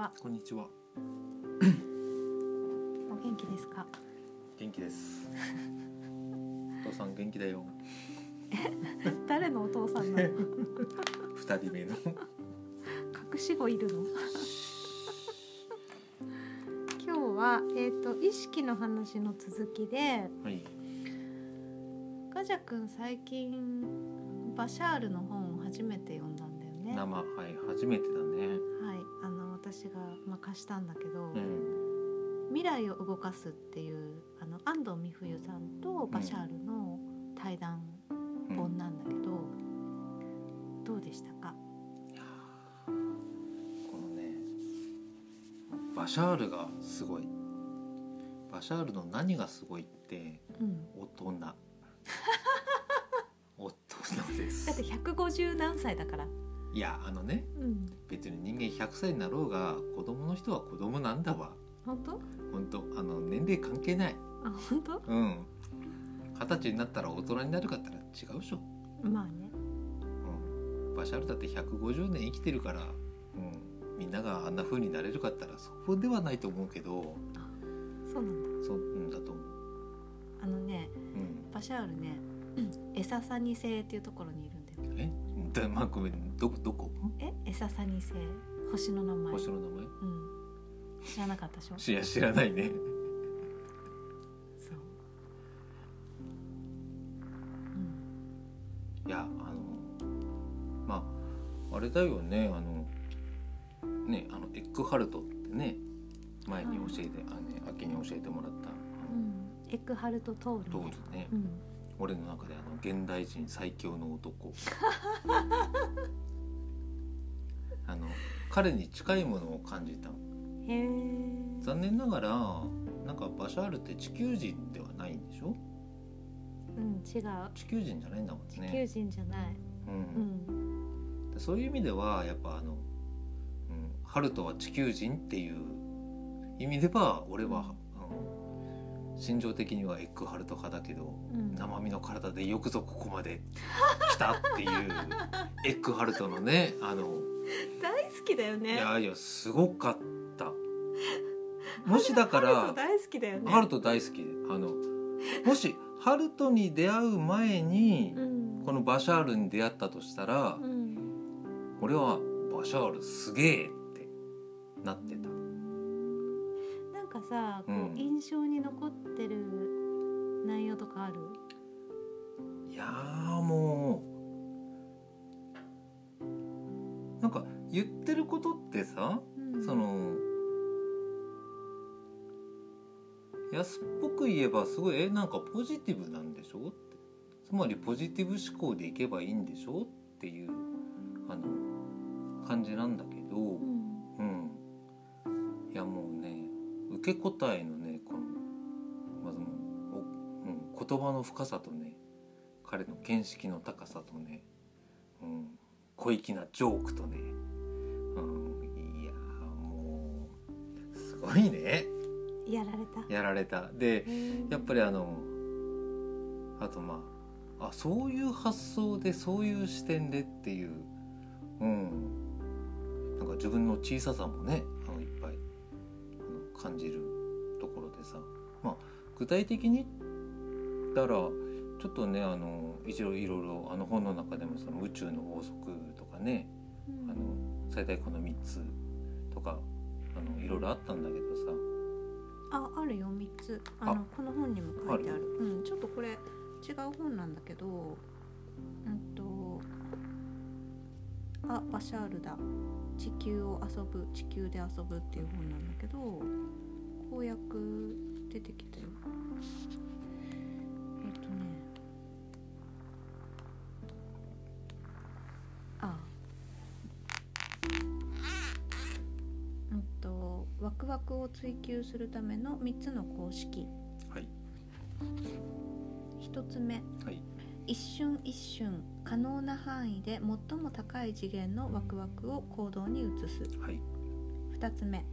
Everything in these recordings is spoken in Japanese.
は。こんにちは。お元気ですか？元気です。お父さん元気だよ。誰のお父さんなの？二人目の。隠し子いるの？今日はえっ、と意識の話の続きで、はい。ガジャ君最近バシャールの本を初めて読んだんだよね。生はい初めてだね。私がまあ貸したんだけど、うん。未来を動かすっていうあの安藤美冬さんとバシャールの対談うん本なんだけど、どうでしたか？このね。バシャールがすごい。バシャールの何がすごいってうん。大人。大人です。だって150何歳だから。いやあのねうん。別に人間100歳になろうが子供の人は子供なんだわ。本当？本当あの年齢関係ない。あ、本当？うん。二十歳になったら大人になるかったら違うでしょ。まあね。うん。バシャールだって150年生きてるから、うん。みんながあんな風になれるかったらそうではないと思うけど、そうなんだ。そううんだと思う。あのね、うん。バシャールね、エササニ星っていうところにいるんだよ。え、だまあごめんどこどこ？え、エササニ星、星の名前。星の名前？うん。知らなかったでしょ？いや知らないね。そう。うん。いやあのまああれだよねあのねあのエッグハルトってね前に教えて、あのね秋に教えてもらったあうん。エッグハルトトール、のね。通りね、うん。俺の中であの現代人最強の男あの彼に近いものを感じた。残念ながらなんかバシャールって地球人ではないんでしょ？うん、違う。地球人じゃないんだもん地球ね、人じゃない。ううんん。でそういう意味ではやっぱあの、うん、ハルトは地球人っていう意味では俺は、うん、心情的にはエッグハルト派だけど、うん。生身の体でよくぞここまで来たっていうエッグハルトのねあの大好きだよいね。やいやすごかった もしだかハルトら大好きだよね。ハルト大好きあのもしハルトに出会う前にうん。このバシャールに出会ったとしたらうん。俺はバシャールすげえってなってたかさ、こう、うん。印象に残ってる内容とかある？いやーもう。なんか言ってることってさうん。その安っぽく言えばすごいえなんかポジティブなんでしょ？ってつまりポジティブ思考でいけばいいんでしょ？っていうあの感じなんだけど、うん。うん、いやもう。ね受け答えのねこのまずもう言葉の深さとね彼の見識の高さとね、うん、小粋なジョークとね、うん、いやもうすごいね。やられた。やられた。でやっぱりあのあとまああそういう発想でそういう視点でっていううん。なんか自分の小ささもね感じるところでさまあ具体的に言ったらちょっとねあの一応いろいろあの本の中でもその宇宙の法則とかねうんあの最大この3つとかあのいろいろあったんだけどさあ、あるよ三つ。あのあこの本にも書いてある。うん、ちょっとこれ違う本なんだけど、うんと。あ、バシャールだ。地球を遊ぶ、地球で遊ぶっていう本なんだけど。公約出てきたよ。えっとね。あ。うんとワクワクを追求するための3つの公式はい1つ目はい一瞬一瞬可能な範囲で最も高い次元のワクワクを行動に移す。はい。2つ目。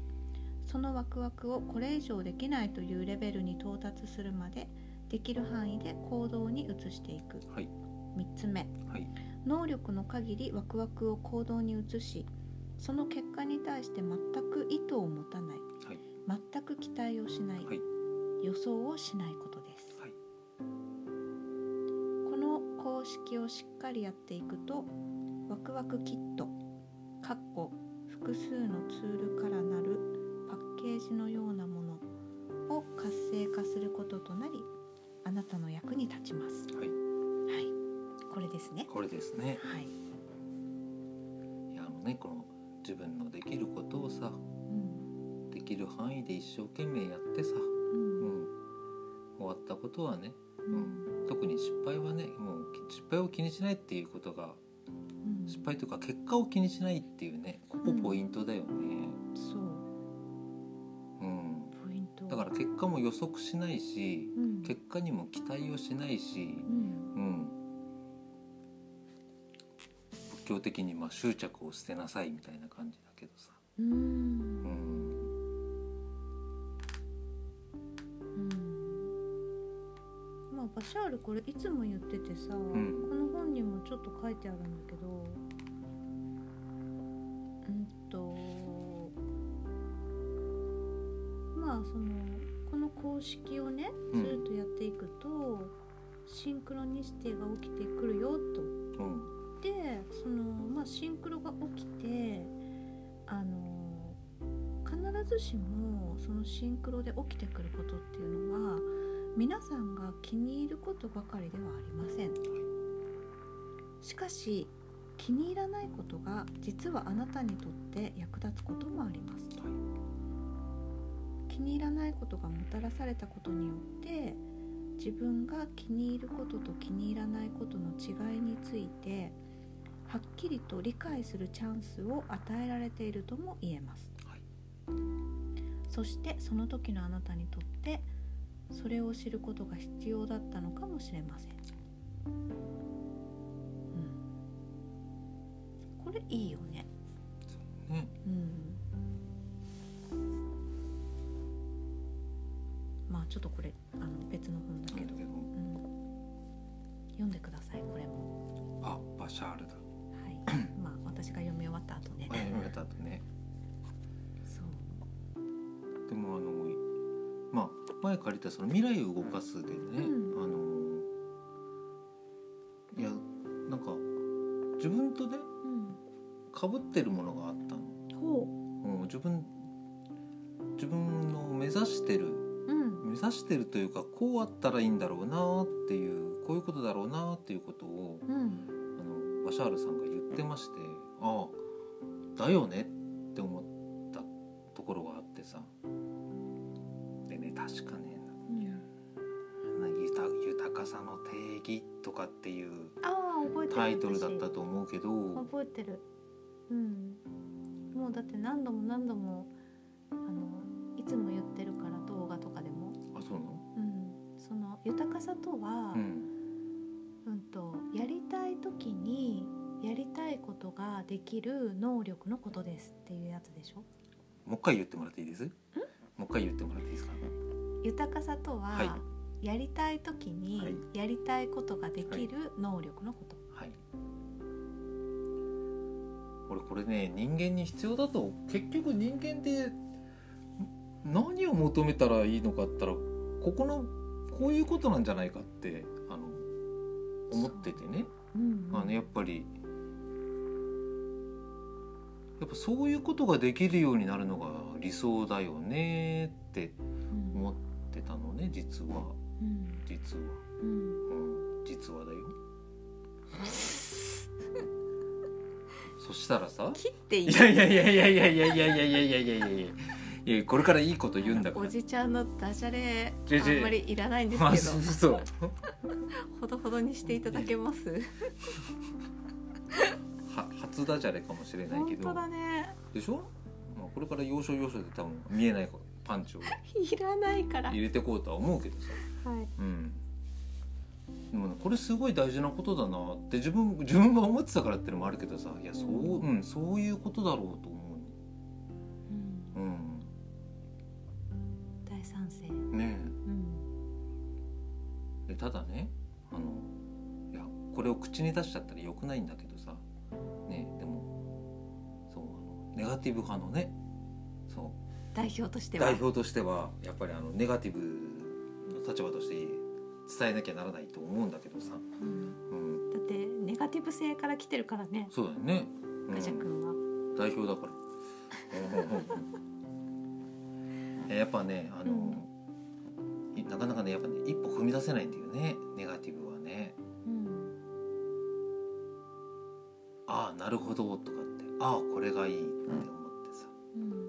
そのワクワクをこれ以上できないというレベルに到達するまでできる範囲で行動に移していく。はい。3つ目。はい。能力の限りワクワクを行動に移しその結果に対して全く意図を持たない。はい。全く期待をしない、はい。予想をしないことです、式をしっかりやっていくとワクワクキットかっこ複数のツールからなるパッケージのようなものを活性化することとなりあなたの役に立ちます。はい。はい。これですね。これですね。はい、いやあのねこの自分のできることをさうん。できる範囲で一生懸命やってさ、ううん。ん、終わったことはね、ううんん、特に失敗はねもう失敗を気にしないっていうことがうん。失敗というか結果を気にしないっていうねここポイントだよね、そう。うん、ポイント。だから結果も予測しないしうん。結果にも期待をしないしう、ん。うん、仏教的にまあ執着を捨てなさいみたいな感じだけどさ、うんまあバシャールこれいつも言っててさ、ん。この本にもちょっと書いてあるんだけどうんとまあそのこの公式をねうん。ずっとやっていくと、シンクロニシティが起きてくるよと。うん。でその、まあ、シンクロが起きてあの必ずしもそのシンクロで起きてくることっていうのは皆さんが気に入ることばかりではありません。しかし気に入らないことが実はあなたにとって役立つこともあります。気に入らないことがもたらされたことによって自分が気に入ることと気に入らないことの違いについてはっきりと理解するチャンスを与えられているとも言えます、はいそしてその時のあなたにとってそれを知ることが必要だったのかもしれません、うん、これいいよね。ね。うん。まあちょっとこれあの別の本だけど、うん、読んでくださいこれも。あバシャールだ。はい。まあ私が読み終わった後ね。前読めた後ね前借りたその未来を動かすでね、うん。あのいやなんか自分とねうん。かぶってるものがあったの、ほう。ん、自分自分の目指してるううん。目指してるというかこうあったらいいんだろうなっていうこういうことだろうなっていうことをうん。あのバシャールさんが言ってましてああだよねって思ったところがあの定義とかっていうタイトルだったと思うけど。私覚えてる。うん。もうだって何度も何度もあのいつも言ってるから動画とかでも、あそうなの？うん、その豊かさとは、うん。うんとやりたい時にやりたいことができる能力のことですっていうやつでしょ？もう一回言ってもらっていいです？もう一回言ってもらっていいですか？豊かさとは、はやりたい時にはい。やりたいことができる能力のこと、はい。俺これね人間に必要だと結局人間で何を求めたらいいのかったらここのこういうことなんじゃないかってあの思っててね。うん。あのやっぱりやっぱそういうことができるようになるのが理想だよねってたのね実は。うん。実は、うん。うん、実はだよ。そしたらさ。切っていい？いやいやいやいやいやいやいやいやいやいや。いやいやいやいやこれからいいこと言うんだから。おじちゃんのダジャレあんまりいらないんですまあけそうそう。どほどほどにしていただけます？は初ダジャレかもしれないけど。本当だね。でしょ、まあ、これから要所要所で多分見えないパンチを いらないから。入れてこうとは思うけどさ。はい。うん。でもねこれすごい大事なことだなって自分自分が思ってたからってのもあるけどさ。いやそう,、うん、そういうことだろうと思うんう、うん、大賛成。ねうん。えでただねあのいやこれを口に出しちゃったらよくないんだけどさ。ねえでもそうあのネガティブ派のね。そう代表としては。代表としてはやっぱりあのネガティブの立場として伝えなきゃならないと思うんだけどさ、うん。うん、だってネガティブ性から来てるからね。そうだよね、うんガジャ君は、代表だから。え やっぱねあの、いなかなかねやっぱね一歩踏み出せないんだよね。ネガティブはね。うん。ああなるほど。とかって。ああこれがいいって思ってさ、うんうん、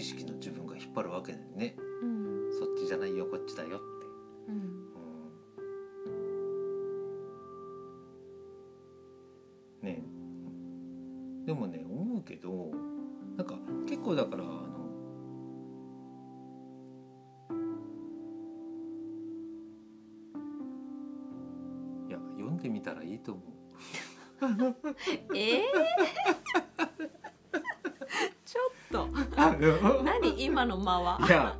意識の自分が引っ張るわけだよね。うん。そっちじゃないよこっちだよって、うん。うん、ね。えでもね思うけどなんか結構だからあのいや読んでみたらいいと思う。えー、何今の間は？いや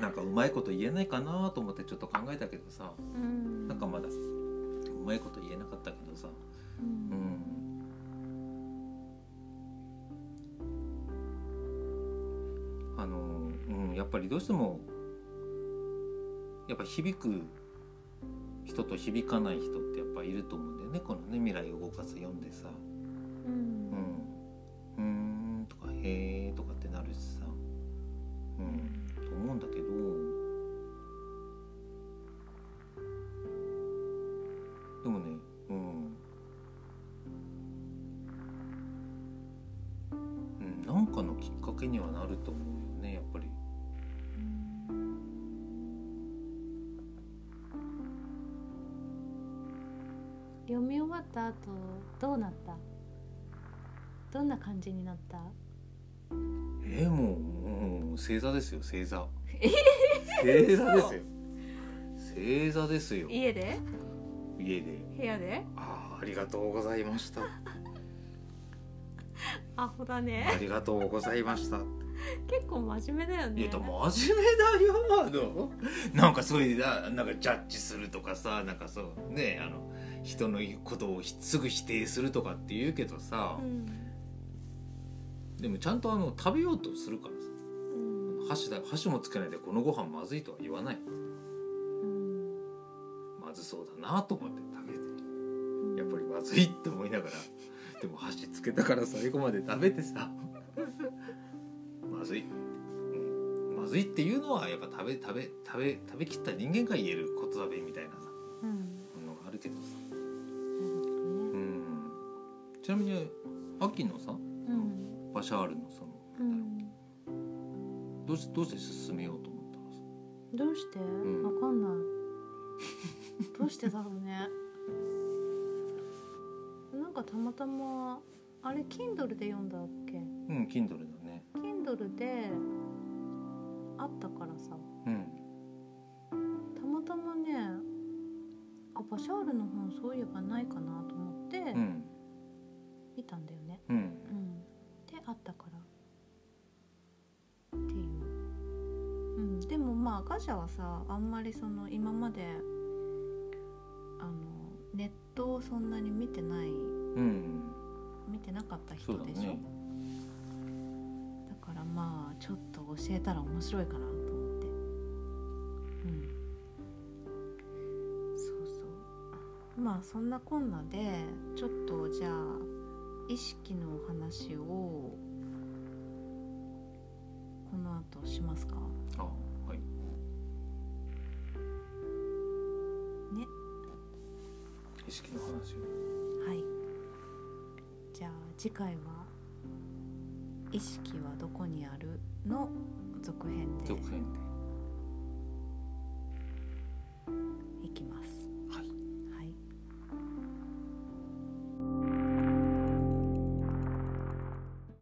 なんかうまいこと言えないかなと思ってちょっと考えたけどさ。うん。なんかまだうまいこと言えなかったけどさ。ううん。んあのうんやっぱりどうしてもやっぱ響く人と響かない人ってやっぱいると思うんだよね。このね未来を動かす読んでさ。うんへーとかってなるしさ、うん、と思うんだけど。でもね、うん、うん、なんかのきっかけにはなると思うよねやっぱり。読み終わった後どうなった？どんな感じになった？えー、もうもう星座ですよ星座。え星座ですよ。星座ですよ。家で？家で。部屋で？ああありがとうございました。アホだあねりがとうございました。結構真面目だよねいやでも真面目だよあのなんかそういうななんかジャッジするとかさなんかそうねあの人のことをひすぐ否定するとかって言うけどさう、んでもちゃんとあの食べようとするからさ。うん。箸だ箸もつけないでこのご飯まずいとは言わない。うん。まずそうだなと思って食べて。やっぱりまずいって思いながら。でも箸つけたから最後まで食べてさ。まずい、うん、まずいっていうのはやっぱ食べ食べ食べ食べきった人間が言えることだべみたいなさ。うん。のがあるけどさ、うん、ちなみに秋のさシャールのその、うん。どうしどうして進めようと思ったの？さどうして？ん。わかんない。どうしてだろうね。なんかたまたまあれ Kindle で読んだっけ？うん Kindle だね。Kindle であったからさ。うん。たまたまねあバシャールの本そういえばないかなと思ってうん。見たんだよね。うんあったから。っていう。うん。でもまあガジャはさあんまりその今まであのネットをそんなに見てないうん。見てなかった人でしょ？ね。だからまあちょっと教えたら面白いかなと思って。うん。そうそう。まあそんなこんなでちょっとじゃあ意識のお話をこの後しますか？あはい。ね。意識の話はい。じゃあ次回は「意識はどこにある?」の続編で続編で。いきます。